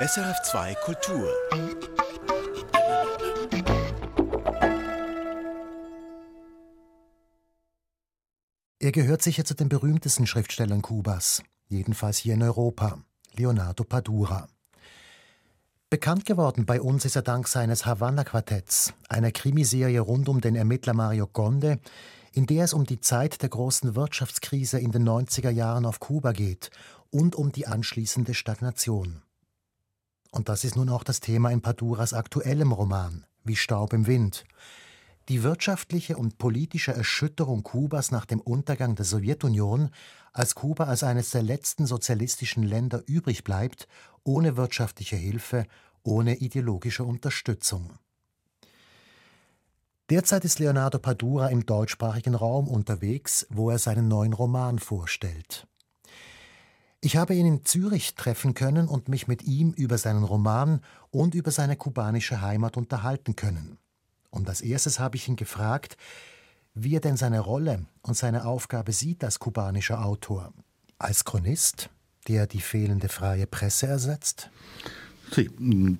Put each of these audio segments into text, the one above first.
SRF2 Kultur. Er gehört sicher zu den berühmtesten Schriftstellern Kubas, jedenfalls hier in Europa, Leonardo Padura. Bekannt geworden bei uns ist er dank seines Havanna-Quartetts, einer Krimiserie rund um den Ermittler Mario Conde, in der es um die Zeit der großen Wirtschaftskrise in den 90er Jahren auf Kuba geht und um die anschließende Stagnation. Und das ist nun auch das Thema in Paduras aktuellem Roman, wie Staub im Wind. Die wirtschaftliche und politische Erschütterung Kubas nach dem Untergang der Sowjetunion, als Kuba als eines der letzten sozialistischen Länder übrig bleibt, ohne wirtschaftliche Hilfe, ohne ideologische Unterstützung. Derzeit ist Leonardo Padura im deutschsprachigen Raum unterwegs, wo er seinen neuen Roman vorstellt. Ich habe ihn in Zürich treffen können und mich mit ihm über seinen Roman und über seine kubanische Heimat unterhalten können. Und als erstes habe ich ihn gefragt, wie er denn seine Rolle und seine Aufgabe sieht als kubanischer Autor. Als Chronist, der die fehlende freie Presse ersetzt? Sí,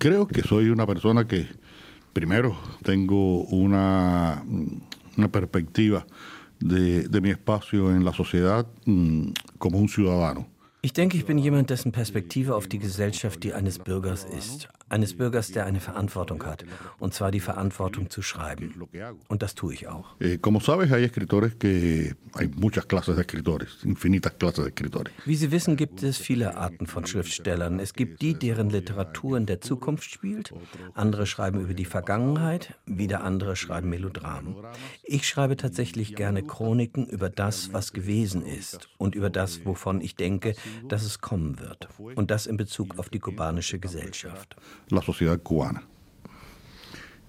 creo que soy una persona que primero tengo una, una perspectiva de, de mi espacio en la sociedad mm, como un ciudadano. Ich denke, ich bin jemand, dessen Perspektive auf die Gesellschaft die eines Bürgers ist. Eines Bürgers, der eine Verantwortung hat. Und zwar die Verantwortung zu schreiben. Und das tue ich auch. Eh. Wie Sie wissen, gibt es viele Arten von Schriftstellern. Es gibt die, deren Literatur in der Zukunft spielt. Andere schreiben über die Vergangenheit. Wieder andere schreiben Melodramen. Ich schreibe tatsächlich gerne Chroniken über das, was gewesen ist. Und über das, wovon ich denke, dass es kommen wird. Und das in Bezug auf die kubanische Gesellschaft. La sociedad cubana.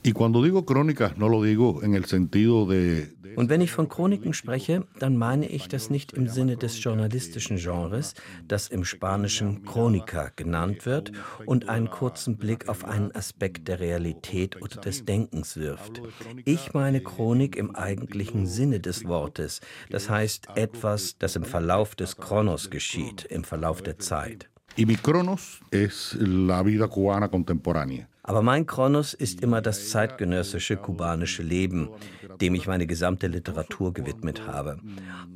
Y cuando digo crónicas, no lo digo en el sentido de, Und wenn ich von Chroniken spreche, dann meine ich das nicht im Sinne des journalistischen Genres, das im Spanischen Chronica genannt wird und einen kurzen Blick auf einen Aspekt der Realität oder des Denkens wirft. Ich meine Chronik im eigentlichen Sinne des Wortes, das heißt etwas, das im Verlauf des Chronos geschieht, im Verlauf der Zeit. Y mi cronos es la vida cubana contemporánea. Aber mein Kronos ist immer das zeitgenössische kubanische Leben, dem ich meine gesamte Literatur gewidmet habe.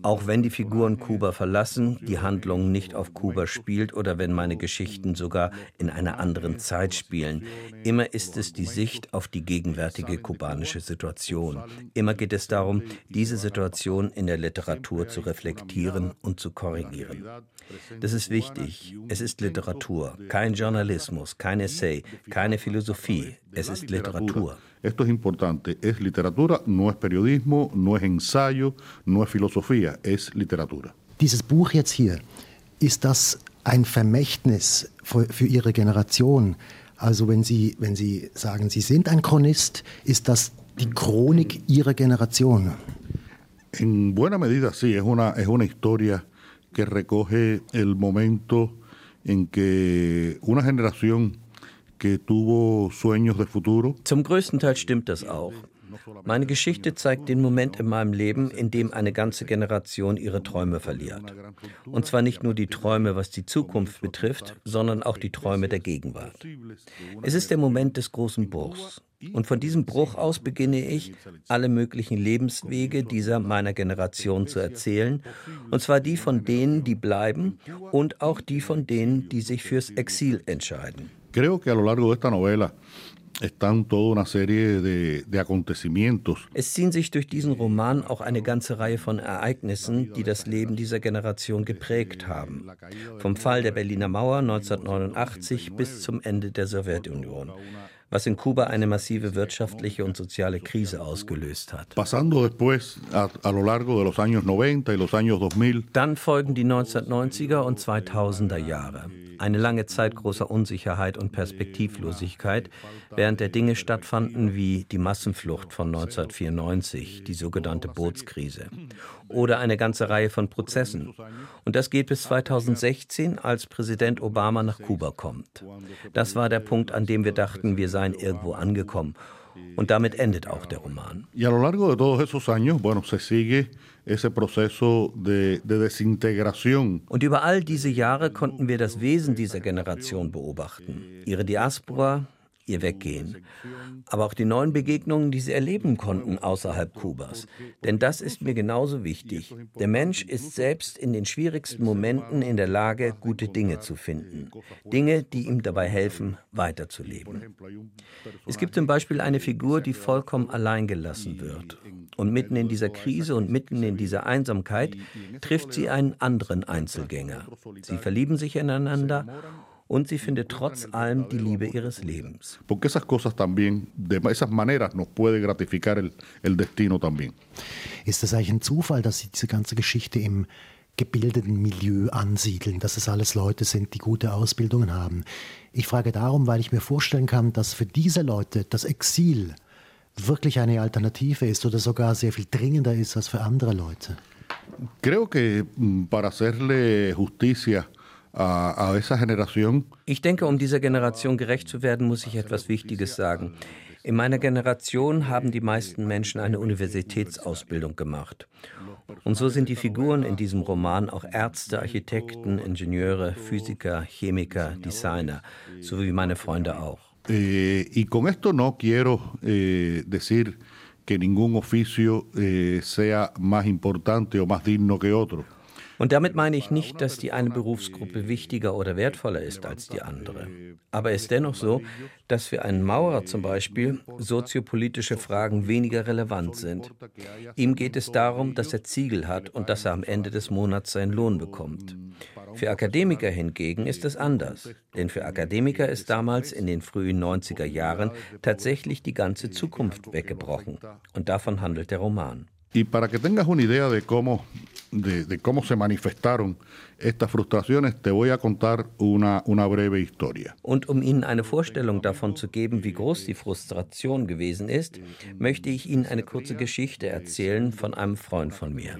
Auch wenn die Figuren Kuba verlassen, die Handlung nicht auf Kuba spielt oder wenn meine Geschichten sogar in einer anderen Zeit spielen, immer ist es die Sicht auf die gegenwärtige kubanische Situation. Immer geht es darum, diese Situation in der Literatur zu reflektieren und zu korrigieren. Das ist wichtig. Es ist Literatur, kein Journalismus, kein Essay, keine Philosophie. Es ist Literatur. Esto es importante. Es literatura, no es periodismo, no es ensayo, no es filosofía, es literatura. Dieses Buch jetzt hier, ist das ein Vermächtnis für, für Ihre Generation? Also wenn Sie, wenn Sie sagen, Sie sind ein Chronist, ist das die Chronik Ihrer Generation? En buena medida sí, es una, es una historia que recoge el momento en que una generación Zum größten Teil stimmt das auch. Meine Geschichte zeigt den Moment in meinem Leben, in dem eine ganze Generation ihre Träume verliert. Und zwar nicht nur die Träume, was die Zukunft betrifft, sondern auch die Träume der Gegenwart. Es ist der Moment des großen Bruchs. Und von diesem Bruch aus beginne ich, alle möglichen Lebenswege dieser meiner Generation zu erzählen. Und zwar die von denen, die bleiben und auch die von denen, die sich fürs Exil entscheiden. Creo que a lo largo de esta novela están toda una serie de, de, acontecimientos. Es ziehen sich durch diesen Roman auch eine ganze Reihe von Ereignissen, die das Leben dieser Generation geprägt haben. Vom Fall der Berliner Mauer 1989 bis zum Ende der Sowjetunion was in Kuba eine massive wirtschaftliche und soziale Krise ausgelöst hat. Dann folgen die 1990er und 2000er Jahre. Eine lange Zeit großer Unsicherheit und Perspektivlosigkeit, während der Dinge stattfanden wie die Massenflucht von 1994, die sogenannte Bootskrise. Oder eine ganze Reihe von Prozessen. Und das geht bis 2016, als Präsident Obama nach Kuba kommt. Das war der Punkt, an dem wir dachten, wir seien irgendwo angekommen. Und damit endet auch der Roman. Y a lo largo de todos esos años, bueno, se sigue ese proceso de, de desintegración. Und über all diese Jahre konnten wir das Wesen dieser Generation beobachten. Ihre Diaspora, ihr Weggehen. Aber auch die neuen Begegnungen, die sie erleben konnten außerhalb Kubas. Denn das ist mir genauso wichtig. Der Mensch ist selbst in den schwierigsten Momenten in der Lage, gute Dinge zu finden. Dinge, die ihm dabei helfen, weiterzuleben. Es gibt zum Beispiel eine Figur, die vollkommen allein gelassen wird. Und mitten in dieser Krise und mitten in dieser Einsamkeit trifft sie einen anderen Einzelgänger. Sie verlieben sich ineinander und sie findet trotz allem die Liebe ihres Lebens. Porque esas cosas también, de esas maneras, nos puede gratificar el, el destino también. Ist es eigentlich ein Zufall, dass Sie diese ganze Geschichte im gebildeten Milieu ansiedeln, dass es alles Leute sind, die gute Ausbildungen haben? Ich frage darum, weil ich mir vorstellen kann, dass für diese Leute das Exil wirklich eine Alternative ist oder sogar sehr viel dringender ist als für andere Leute. Creo que mm, para hacerle justicia a, a esa generación. Ich denke, um dieser Generation gerecht zu werden, muss ich etwas Wichtiges sagen. In meiner Generation haben die meisten Menschen eine Universitätsausbildung gemacht. Und so sind die Figuren in diesem Roman auch Ärzte, Architekten, Ingenieure, Physiker, Chemiker, Designer, so wie meine Freunde auch. Eh, y con esto no quiero eh, decir que ningún oficio eh, sea más importante o más digno que otro. Und damit meine ich nicht, dass die eine Berufsgruppe wichtiger oder wertvoller ist als die andere. Aber es ist dennoch so, dass für einen Maurer zum Beispiel soziopolitische Fragen weniger relevant sind. Ihm geht es darum, dass er Ziegel hat und dass er am Ende des Monats seinen Lohn bekommt. Für Akademiker hingegen ist es anders. Denn für Akademiker ist damals in den frühen 90er Jahren tatsächlich die ganze Zukunft weggebrochen. Und davon handelt der Roman. Y para que tengas una idea de cómo, de, de cómo se manifestaron estas frustraciones, te voy a contar una, una breve historia. Und um Ihnen eine Vorstellung davon zu geben, wie groß die Frustration gewesen ist, möchte ich Ihnen eine kurze Geschichte erzählen von einem Freund von mir.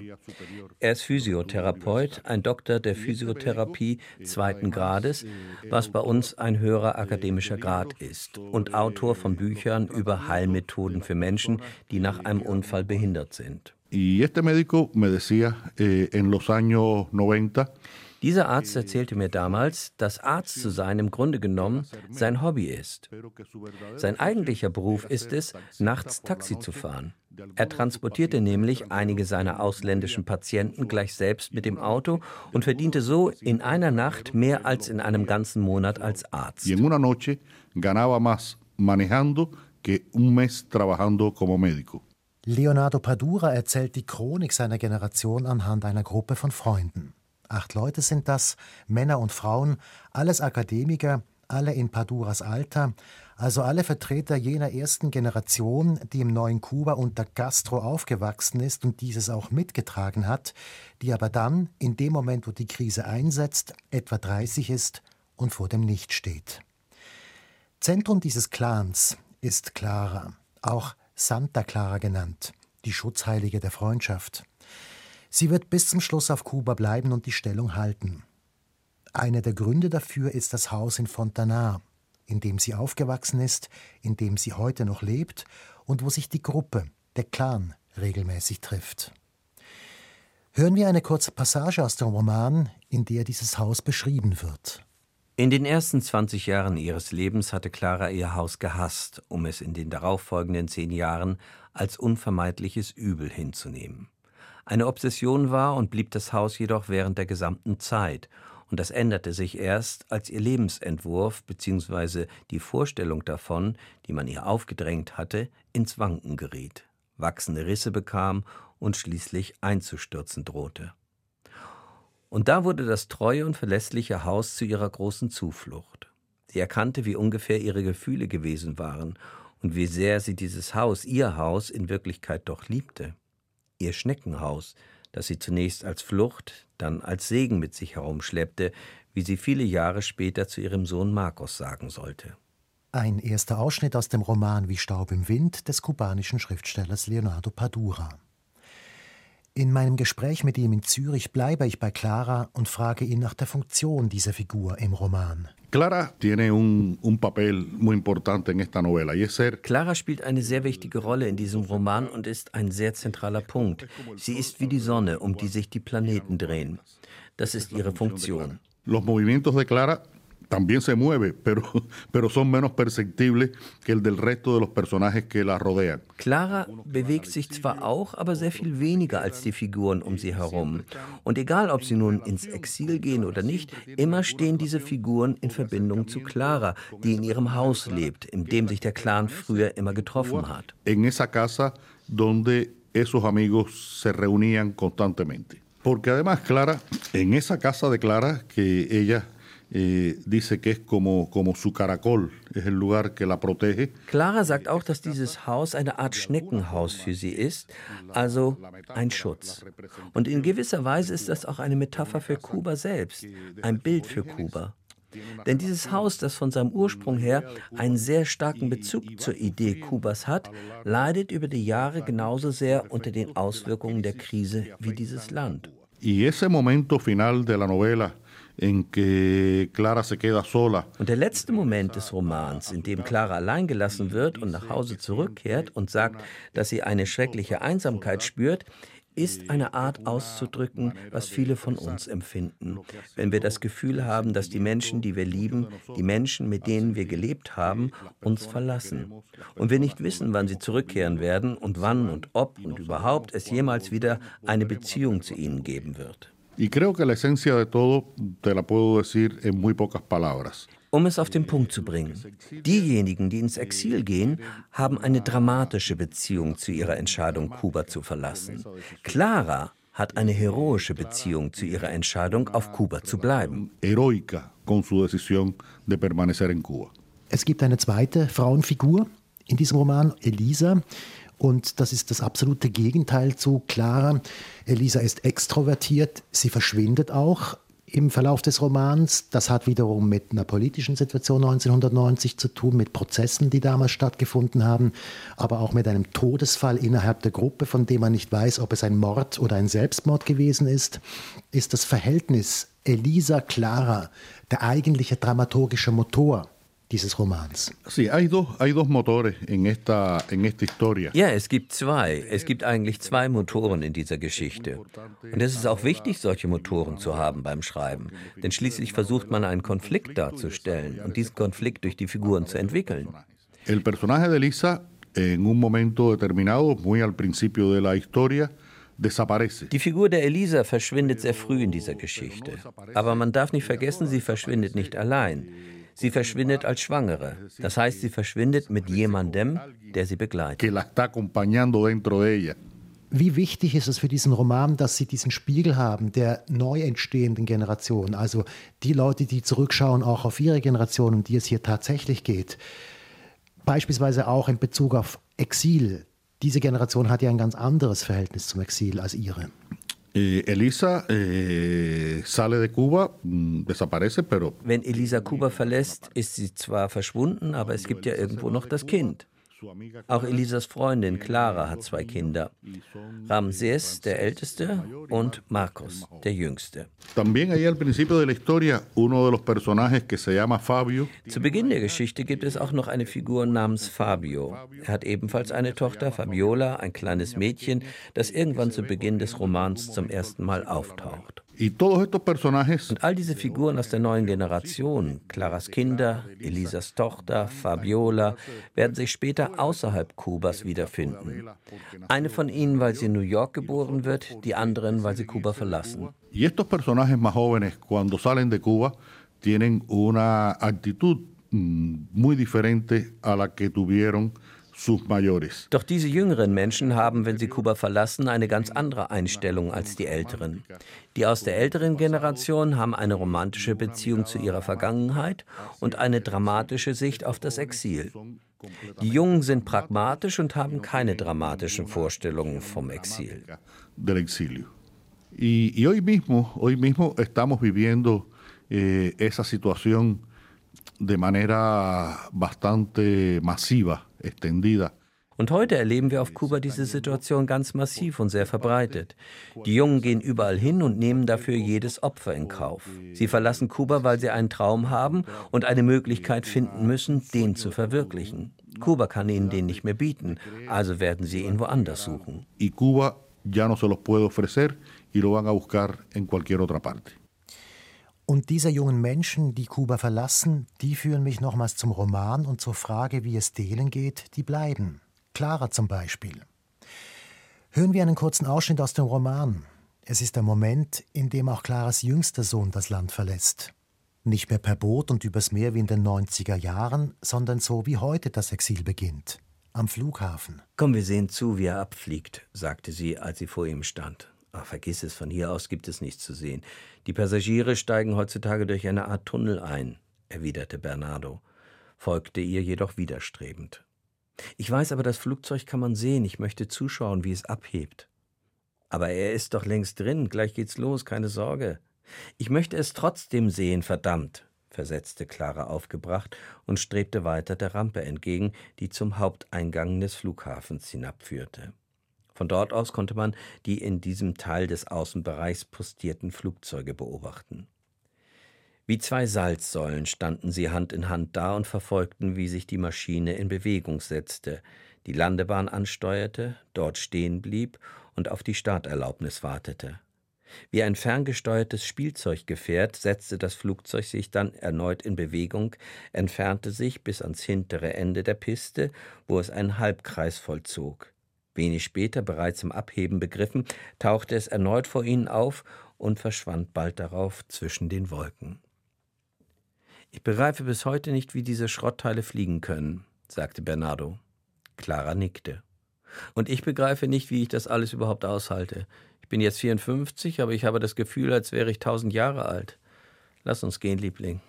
Er ist Physiotherapeut, ein Doktor der Physiotherapie zweiten Grades, was bei uns ein höherer akademischer Grad ist, und Autor von Büchern über Heilmethoden für Menschen, die nach einem Unfall behindert sind. Y este médico me decía eh, en los años 90, Dieser Arzt erzählte mir damals, dass Arzt zu sein im Grunde genommen sein Hobby ist. Sein eigentlicher Beruf ist es, nachts Taxi zu fahren. Er transportierte nämlich einige seiner ausländischen Patienten gleich selbst mit dem Auto und verdiente so in einer Nacht mehr als in einem ganzen Monat als Arzt. ganaba más manejando que un mes trabajando como médico. Leonardo Padura erzählt die Chronik seiner Generation anhand einer Gruppe von Freunden. Acht Leute sind das, Männer und Frauen, alles Akademiker, alle in Paduras Alter, also alle Vertreter jener ersten Generation, die im neuen Kuba unter Castro aufgewachsen ist und dieses auch mitgetragen hat, die aber dann, in dem Moment, wo die Krise einsetzt, etwa 30 ist und vor dem Nichts steht. Zentrum dieses Clans ist Clara, auch Santa Clara genannt, die Schutzheilige der Freundschaft. Sie wird bis zum Schluss auf Kuba bleiben und die Stellung halten. Einer der Gründe dafür ist das Haus in Fontanar, in dem sie aufgewachsen ist, in dem sie heute noch lebt und wo sich die Gruppe, der Clan, regelmäßig trifft. Hören wir eine kurze Passage aus dem Roman, in der dieses Haus beschrieben wird. In den ersten 20 Jahren ihres Lebens hatte Clara ihr Haus gehasst, um es in den darauffolgenden zehn Jahren als unvermeidliches Übel hinzunehmen. Eine Obsession war und blieb das Haus jedoch während der gesamten Zeit, und das änderte sich erst, als ihr Lebensentwurf bzw. die Vorstellung davon, die man ihr aufgedrängt hatte, ins Wanken geriet, wachsende Risse bekam und schließlich einzustürzen drohte. Und da wurde das treue und verlässliche Haus zu ihrer großen Zuflucht. Sie erkannte, wie ungefähr ihre Gefühle gewesen waren und wie sehr sie dieses Haus, ihr Haus, in Wirklichkeit doch liebte. Ihr Schneckenhaus, das sie zunächst als Flucht, dann als Segen mit sich herumschleppte, wie sie viele Jahre später zu ihrem Sohn Marcos sagen sollte. Ein erster Ausschnitt aus dem Roman Wie Staub im Wind des kubanischen Schriftstellers Leonardo Padura. In meinem Gespräch mit ihm in Zürich bleibe ich bei Clara und frage ihn nach der Funktion dieser Figur im Roman. Clara tiene un, un papel muy importante en esta novela y es ser Clara spielt eine sehr wichtige Rolle in diesem Roman und ist ein sehr zentraler Punkt. Sie ist wie die Sonne, um die sich die Planeten drehen. Das ist ihre Funktion. Los movimientos de Clara también se mueve, pero, pero son menos perceptibles que el del resto de los personajes que la rodean. Clara bewegt sich zwar auch, aber sehr viel weniger als die Figuren um sie herum. Und egal, ob sie nun ins Exil gehen oder nicht, immer stehen diese Figuren in Verbindung zu Clara, die in ihrem Haus lebt, in dem sich der Clan früher immer getroffen hat. En esa casa donde esos amigos se reunían constantemente. Porque además Clara, en esa casa de Clara, que ella eh, dice que es como, como su caracol, es el lugar que la protege. Clara sagt auch, dass dieses Haus eine Art Schneckenhaus für sie ist, also ein Schutz. Und in gewisser Weise ist das auch eine Metapher für Kuba selbst, ein Bild für Kuba. Denn dieses Haus, das von seinem Ursprung her einen sehr starken Bezug zur Idee Kubas hat, leidet über die Jahre genauso sehr unter den Auswirkungen der Krise wie dieses Land. Y ese momento final de la novela en que Clara se queda sola. Und der letzte Moment des Romans, in dem Clara allein gelassen wird und nach Hause zurückkehrt und sagt, dass sie eine schreckliche Einsamkeit spürt, ist eine Art auszudrücken, was viele von uns empfinden. Wenn wir das Gefühl haben, dass die Menschen, die wir lieben, die Menschen, mit denen wir gelebt haben, uns verlassen. Und wir nicht wissen, wann sie zurückkehren werden und wann und ob und überhaupt es jemals wieder eine Beziehung zu ihnen geben wird. Y creo que la esencia de todo te la puedo decir en muy pocas palabras. Um es auf den Punkt zu bringen. Diejenigen, die ins Exil gehen, haben eine dramatische Beziehung zu ihrer Entscheidung, Kuba zu verlassen. Clara hat eine heroische Beziehung zu ihrer Entscheidung, auf Kuba zu bleiben. Heroica con su decisión de permanecer en Cuba. Es gibt eine zweite Frauenfigur in diesem Roman, Elisa. Und das ist das absolute Gegenteil zu Clara. Elisa ist extrovertiert, sie verschwindet auch im Verlauf des Romans. Das hat wiederum mit einer politischen Situation 1990 zu tun, mit Prozessen, die damals stattgefunden haben, aber auch mit einem Todesfall innerhalb der Gruppe, von dem man nicht weiß, ob es ein Mord oder ein Selbstmord gewesen ist. Ist das Verhältnis Elisa-Clara der eigentliche dramaturgische Motor dieses Romans. Sí, hay dos, hay dos motores en esta, en esta historia. Ja, es gibt zwei. Es gibt eigentlich zwei Motoren in dieser Geschichte. Und es ist auch wichtig, solche Motoren zu haben beim Schreiben. Denn schließlich versucht man einen Konflikt darzustellen und diesen Konflikt durch die Figuren zu entwickeln. El personaje de Lisa, en un momento determinado, muy al principio de la historia, desaparece. Die Figur der Elisa verschwindet sehr früh in dieser Geschichte. Aber man darf nicht vergessen, sie verschwindet nicht allein. Sie verschwindet als Schwangere. Das heißt, sie verschwindet mit jemandem, der sie begleitet. Wie wichtig ist es für diesen Roman, dass Sie diesen Spiegel haben der neu entstehenden Generation, also die Leute, die zurückschauen auch auf ihre Generation, um die es hier tatsächlich geht. Beispielsweise auch in Bezug auf Exil. Diese Generation hat ja ein ganz anderes Verhältnis zum Exil als ihre. Eh, Elisa eh, sale de Cuba, mm, desaparece, pero Wenn Elisa Kuba verlässt, ist sie zwar verschwunden, aber es gibt ja irgendwo noch das Kind. Auch Elisas Freundin Clara hat zwei Kinder. Ramses, der Älteste, und Marcos, der Jüngste. Zu Beginn der Geschichte gibt es auch noch eine Figur namens Fabio. Er hat ebenfalls eine Tochter, Fabiola, ein kleines Mädchen, das irgendwann zu Beginn des Romans zum ersten Mal auftaucht. Und all diese Figuren aus der neuen Generation, Claras Kinder, Elisas Tochter, Fabiola, werden sich später außerhalb Kubas wiederfinden. Eine von ihnen, weil sie in New York geboren wird, die anderen, weil sie Kuba verlassen. Y estos personajes más jóvenes, cuando salen de Cuba, tienen una actitud mm, muy diferente a la que tuvieron. Doch diese jüngeren Menschen haben, wenn sie Kuba verlassen, eine ganz andere Einstellung als die älteren. Die aus der älteren Generation haben eine romantische Beziehung zu ihrer Vergangenheit und eine dramatische Sicht auf das Exil. Die Jungen sind pragmatisch und haben keine dramatischen Vorstellungen vom Exil. y hoy mismo, hoy mismo estamos viviendo eh, esa situación de manera bastante masiva, extendida. Und heute erleben wir auf Kuba diese Situation ganz massiv und sehr verbreitet. Die Jungen gehen überall hin und nehmen dafür jedes Opfer in Kauf. Sie verlassen Kuba, weil sie einen Traum haben und eine Möglichkeit finden müssen, den zu verwirklichen. Kuba kann ihnen den nicht mehr bieten, also werden sie ihn woanders suchen. Y Cuba ya no se los puede ofrecer y lo van a buscar en cualquier otra parte. Und diese jungen Menschen, die Kuba verlassen, die führen mich nochmals zum Roman und zur Frage, wie es denen geht, die bleiben. Clara zum Beispiel. Hören wir einen kurzen Ausschnitt aus dem Roman. Es ist der Moment, in dem auch Claras jüngster Sohn das Land verlässt. Nicht mehr per Boot und übers Meer wie in den 90er Jahren, sondern so wie heute das Exil beginnt. Am Flughafen. Komm, wir sehen zu, wie er abfliegt, sagte sie, als sie vor ihm stand. Ach, vergiss es, von hier aus gibt es nichts zu sehen. Die Passagiere steigen heutzutage durch eine Art Tunnel ein, erwiderte Bernardo, folgte ihr jedoch widerstrebend. Ich weiß aber, das Flugzeug kann man sehen, ich möchte zuschauen, wie es abhebt. Aber er ist doch längst drin, gleich geht's los, keine Sorge. Ich möchte es trotzdem sehen, verdammt, versetzte Clara aufgebracht und strebte weiter der Rampe entgegen, die zum Haupteingang des Flughafens hinabführte. Von dort aus konnte man die in diesem Teil des Außenbereichs postierten Flugzeuge beobachten. Wie zwei Salzsäulen standen sie Hand in Hand da und verfolgten, wie sich die Maschine in Bewegung setzte, die Landebahn ansteuerte, dort stehen blieb und auf die Starterlaubnis wartete. Wie ein ferngesteuertes Spielzeuggefährt setzte das Flugzeug sich dann erneut in Bewegung, entfernte sich bis ans hintere Ende der Piste, wo es einen Halbkreis vollzog. Wenig später, bereits im Abheben begriffen, tauchte es erneut vor ihnen auf und verschwand bald darauf zwischen den Wolken. Ich begreife bis heute nicht, wie diese Schrottteile fliegen können, sagte Bernardo. Clara nickte. Und ich begreife nicht, wie ich das alles überhaupt aushalte. Ich bin jetzt 54, aber ich habe das Gefühl, als wäre ich tausend Jahre alt. Lass uns gehen, Liebling.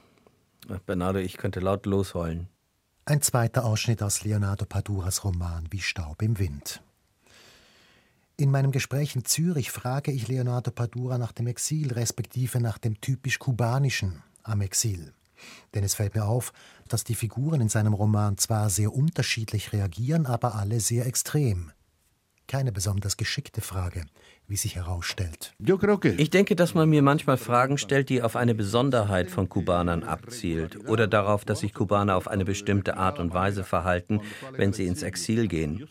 Ach, Bernardo, ich könnte laut losheulen. Ein zweiter Ausschnitt aus Leonardo Paduras Roman Wie Staub im Wind. In meinem Gespräch in Zürich frage ich Leonardo Padura nach dem Exil, respektive nach dem typisch kubanischen am Exil. Denn es fällt mir auf, dass die Figuren in seinem Roman zwar sehr unterschiedlich reagieren, aber alle sehr extrem. Keine besonders geschickte Frage wie sich herausstellt. Ich denke, dass man mir manchmal Fragen stellt, die auf eine Besonderheit von Kubanern abzielt oder darauf, dass sich Kubaner auf eine bestimmte Art und Weise verhalten, wenn sie ins Exil gehen.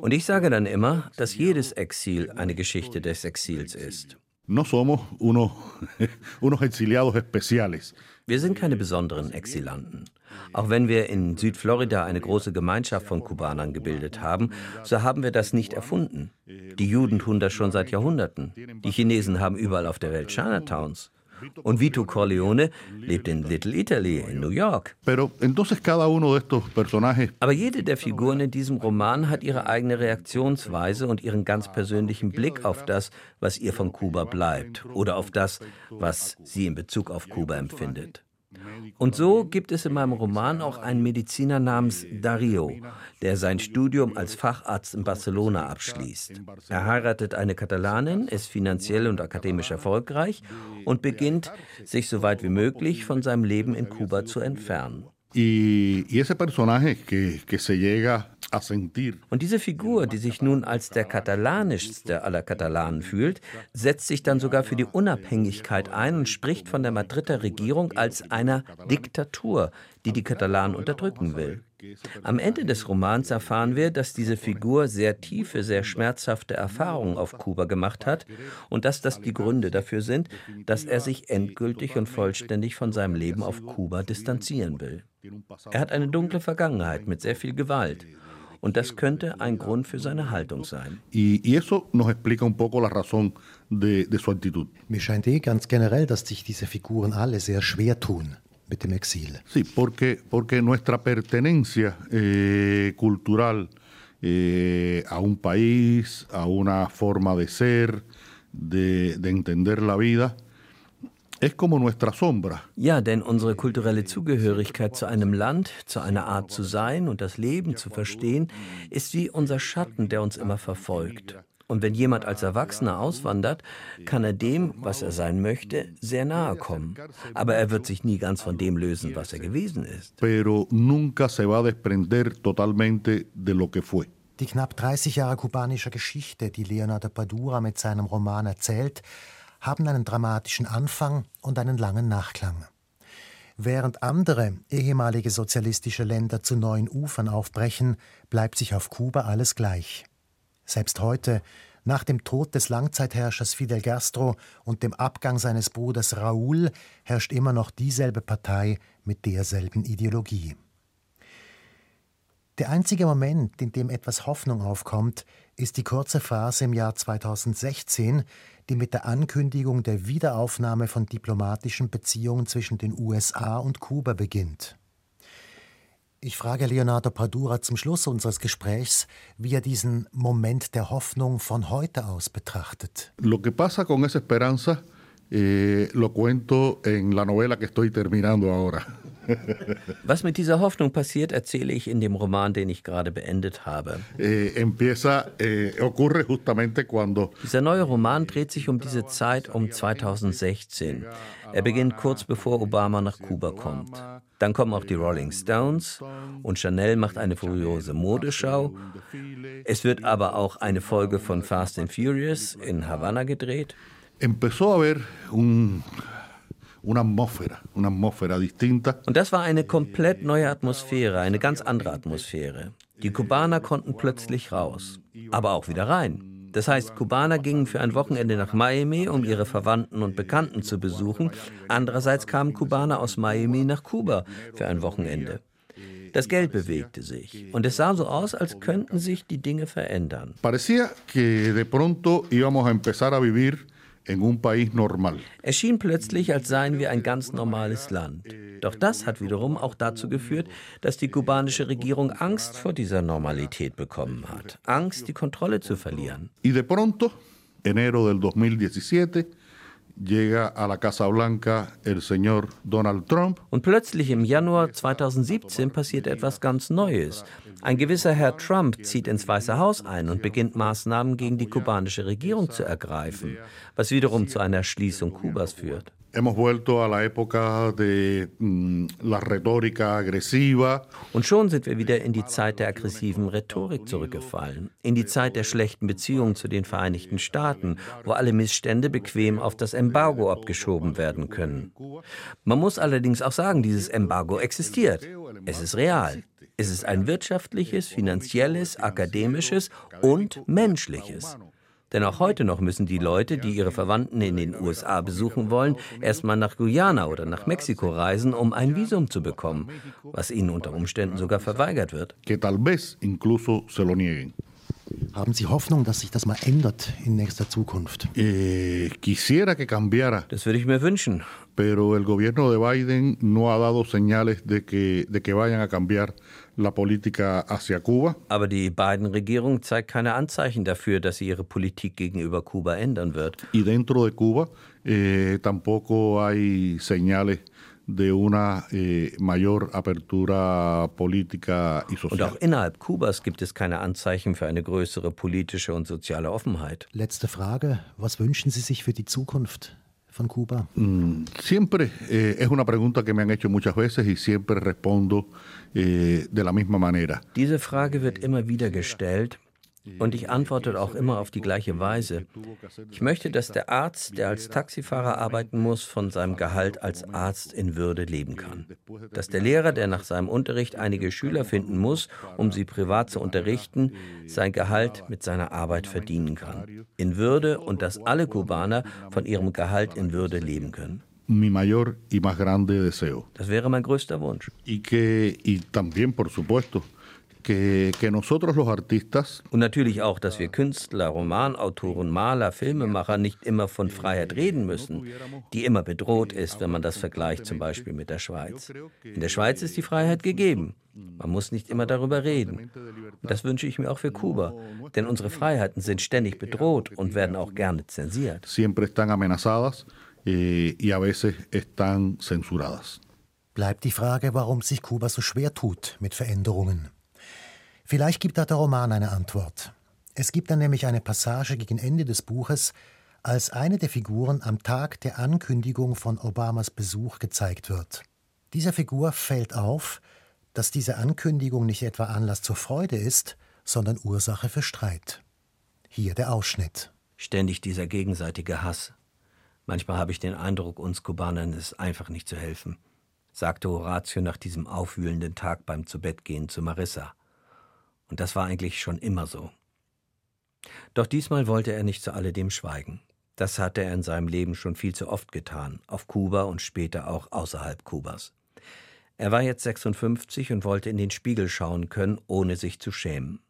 Und ich sage dann immer, dass jedes Exil eine Geschichte des Exils ist. No somos unos, unos exiliados especiales. Wir sind keine besonderen Exilanten. Auch wenn wir in Südflorida eine große Gemeinschaft von Kubanern gebildet haben, so haben wir das nicht erfunden. Die Juden tun das schon seit Jahrhunderten. Die Chinesen haben überall auf der Welt Chinatowns. Und Vito Corleone lebt in Little Italy in New York. Aber jede der Figuren in diesem Roman hat ihre eigene Reaktionsweise und ihren ganz persönlichen Blick auf das, was ihr von Kuba bleibt oder auf das, was sie in Bezug auf Kuba empfindet. Und so gibt es in meinem Roman auch einen Mediziner namens Dario, der sein Studium als Facharzt in Barcelona abschließt. Er heiratet eine Katalanin, ist finanziell und akademisch erfolgreich und beginnt, sich so weit wie möglich von seinem Leben in Kuba zu entfernen. Y, y ese personaje que, que se llega und diese Figur, die sich nun als der katalanischste aller Katalanen fühlt, setzt sich dann sogar für die Unabhängigkeit ein und spricht von der Madrider Regierung als einer Diktatur, die die Katalanen unterdrücken will. Am Ende des Romans erfahren wir, dass diese Figur sehr tiefe, sehr schmerzhafte Erfahrungen auf Kuba gemacht hat und dass das die Gründe dafür sind, dass er sich endgültig und vollständig von seinem Leben auf Kuba distanzieren will. Er hat eine dunkle Vergangenheit mit sehr viel Gewalt. Und das könnte ein Grund für seine Haltung sein. Mir scheint eh ganz generell, dass sich diese Figuren alle sehr schwer tun mit dem Exil. Sí, porque, porque nuestra pertenencia eh, cultural eh, a un país, a una forma de ser, de, de entender la vida, es como nuestra sombra. Ja, denn unsere kulturelle Zugehörigkeit zu einem Land, zu einer Art zu sein und das Leben zu verstehen, ist wie unser Schatten, der uns immer verfolgt. Und wenn jemand als Erwachsener auswandert, kann er dem, was er sein möchte, sehr nahe kommen. Aber er wird sich nie ganz von dem lösen, was er gewesen ist. Pero nunca se va a desprender totalmente de lo que fue. Die knapp 30 Jahre kubanischer Geschichte, die Leonardo Padura mit seinem Roman erzählt, haben einen dramatischen Anfang und einen langen Nachklang. Während andere ehemalige sozialistische Länder zu neuen Ufern aufbrechen, bleibt sich auf Kuba alles gleich. Selbst heute, nach dem Tod des Langzeitherrschers Fidel Castro und dem Abgang seines Bruders Raúl, herrscht immer noch dieselbe Partei mit derselben Ideologie. Der einzige Moment, in dem etwas Hoffnung aufkommt, ist die kurze Phase im Jahr 2016, die mit der Ankündigung der Wiederaufnahme von diplomatischen Beziehungen zwischen den USA und Kuba beginnt. Ich frage Leonardo Padura zum Schluss unseres Gesprächs, wie er diesen Moment der Hoffnung von heute aus betrachtet. Lo que pasa con esa esperanza eh, lo cuento en la novela que estoy terminando ahora. Was mit dieser Hoffnung passiert, erzähle ich in dem Roman, den ich gerade beendet habe. Eh, eh, Dieser neue Roman dreht sich um diese Zeit um 2016. Er beginnt kurz bevor Obama nach Kuba kommt. Dann kommen auch die Rolling Stones und Chanel macht eine furiose Modeschau. Es wird aber auch eine Folge von Fast and Furious in Havanna gedreht. empezó a haber un, una atmósfera, una atmósfera distinta. Und das war eine komplett neue Atmosphäre, eine ganz andere Atmosphäre. Die Kubaner konnten plötzlich raus, aber auch wieder rein. Das heißt, Kubaner gingen für ein Wochenende nach Miami, um ihre Verwandten und Bekannten zu besuchen. Andererseits kamen Kubaner aus Miami nach Kuba für ein Wochenende. Das Geld bewegte sich und es sah so aus, als könnten sich die Dinge verändern. Parecía que de pronto íbamos a empezar a vivir Es schien plötzlich, als seien wir ein ganz normales Land. Doch das hat wiederum auch dazu geführt, dass die kubanische Regierung Angst vor dieser Normalität bekommen hat. Angst, die Kontrolle zu verlieren. Y de pronto, enero del 2017, llega a la Casa Blanca el señor Donald Trump Und plötzlich im Januar 2017 passiert etwas ganz Neues. Ein gewisser Herr Trump zieht ins Weiße Haus ein und beginnt Maßnahmen gegen die kubanische Regierung zu ergreifen, was wiederum zu einer Schließung Kubas führt. Mm, Und schon sind wir wieder in die Zeit der aggressiven Rhetorik zurückgefallen, in die Zeit der schlechten Beziehungen zu den Vereinigten Staaten, wo alle Missstände bequem auf das Embargo abgeschoben werden können. Man muss allerdings auch sagen, dieses Embargo existiert. Es ist real. Es ist ein wirtschaftliches, finanzielles, akademisches und menschliches. Denn auch heute noch müssen die Leute, die ihre Verwandten in den USA besuchen wollen, erstmal nach Guyana oder nach Mexiko reisen, um ein Visum zu bekommen, was ihnen unter Umständen sogar verweigert wird. Haben Sie Hoffnung, dass sich das mal ändert in nächster Zukunft? Eh, Das würde ich mir wünschen. pero el gobierno de Biden no ha dado señales de que, de que vayan a cambiar la política hacia Cuba. Aber die Biden-Regierung zeigt keine Anzeichen dafür, dass sie ihre Politik gegenüber Kuba ändern wird. Y dentro de Cuba eh, tampoco hay señales de una eh, mayor apertura política y Und social. auch innerhalb Kubas gibt es keine Anzeichen für eine größere politische und soziale Offenheit. Letzte Frage. Was wünschen Sie sich für die Zukunft von Kuba? Mm, Siempre eh, es una pregunta que me han hecho muchas veces y siempre respondo de la misma manera. Diese Frage wird immer wieder gestellt und ich antworte auch immer auf die gleiche Weise. Ich möchte, dass der Arzt, der als Taxifahrer arbeiten muss, von seinem Gehalt als Arzt in Würde leben kann. Dass der Lehrer, der nach seinem Unterricht einige Schüler finden muss, um sie privat zu unterrichten, sein Gehalt mit seiner Arbeit verdienen kann. In Würde und dass alle Kubaner von ihrem Gehalt in Würde leben können. Mi mayor y más grande deseo. Das wäre mein größter Wunsch. Y que, y también, por supuesto, que, que nosotros los artistas Und natürlich auch, dass wir Künstler, Romanautoren, Maler, Filmemacher nicht immer von Freiheit reden müssen, die immer bedroht ist, wenn man das vergleicht zum Beispiel mit der Schweiz. In der Schweiz ist die Freiheit gegeben. Man muss nicht immer darüber reden. Und das wünsche ich mir auch für Kuba, denn unsere Freiheiten sind ständig bedroht und werden auch gerne zensiert. siempre están amenazadas eh, y a veces están censuradas. Bleibt die Frage, warum sich Kuba so schwer tut mit Veränderungen. Vielleicht gibt da der Roman eine Antwort. Es gibt dann nämlich eine Passage gegen Ende des Buches, als eine der Figuren am Tag der Ankündigung von Obamas Besuch gezeigt wird. Dieser Figur fällt auf, dass diese Ankündigung nicht etwa Anlass zur Freude ist, sondern Ursache für Streit. Hier der Ausschnitt. Ständig dieser gegenseitige Hass. Manchmal habe ich den Eindruck, uns Kubanern ist einfach nicht zu helfen, sagte Horatio nach diesem aufwühlenden Tag beim Zubettgehen zu Marissa. Und das war eigentlich schon immer so. Doch diesmal wollte er nicht zu alledem schweigen. Das hatte er in seinem Leben schon viel zu oft getan, auf Kuba und später auch außerhalb Kubas. Er war jetzt 56 und wollte in den Spiegel schauen können, ohne sich zu schämen.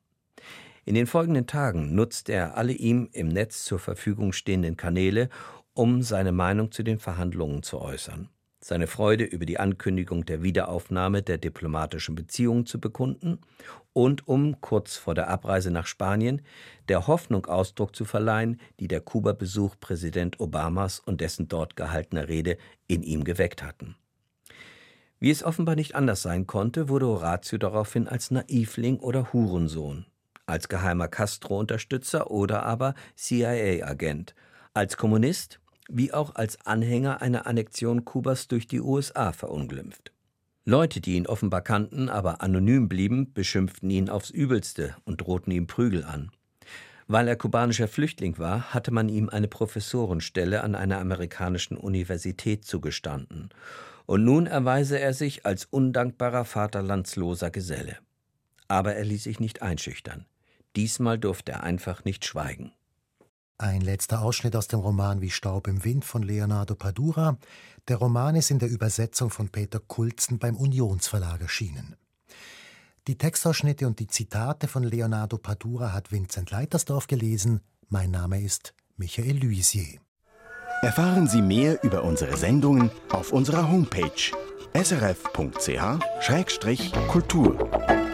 In den folgenden Tagen nutzte er alle ihm im Netz zur Verfügung stehenden Kanäle, um seine Meinung zu den Verhandlungen zu äußern, seine Freude über die Ankündigung der Wiederaufnahme der diplomatischen Beziehungen zu bekunden und um kurz vor der Abreise nach Spanien der Hoffnung Ausdruck zu verleihen, die der Kuba-Besuch Präsident Obamas und dessen dort gehaltener Rede in ihm geweckt hatten. Wie es offenbar nicht anders sein konnte, wurde Horatio daraufhin als Naivling oder Hurensohn, als geheimer Castro-Unterstützer oder aber CIA-Agent, als Kommunist wie auch als Anhänger einer Annexion Kubas durch die USA verunglimpft. Leute, die ihn offenbar kannten, aber anonym blieben, beschimpften ihn aufs Übelste und drohten ihm Prügel an. Weil er kubanischer Flüchtling war, hatte man ihm eine Professorenstelle an einer amerikanischen Universität zugestanden. Und nun erweise er sich als undankbarer vaterlandsloser Geselle. Aber er ließ sich nicht einschüchtern. Diesmal durfte er einfach nicht schweigen. Ein letzter Ausschnitt aus dem Roman Wie Staub im Wind von Leonardo Padura. Der Roman ist in der Übersetzung von Peter Kulzen beim Unionsverlag erschienen. Die Textausschnitte und die Zitate von Leonardo Padura hat Vincent Leitersdorf gelesen. Mein Name ist Michael Luisier. Erfahren Sie mehr über unsere Sendungen auf unserer Homepage srf.ch-kultur.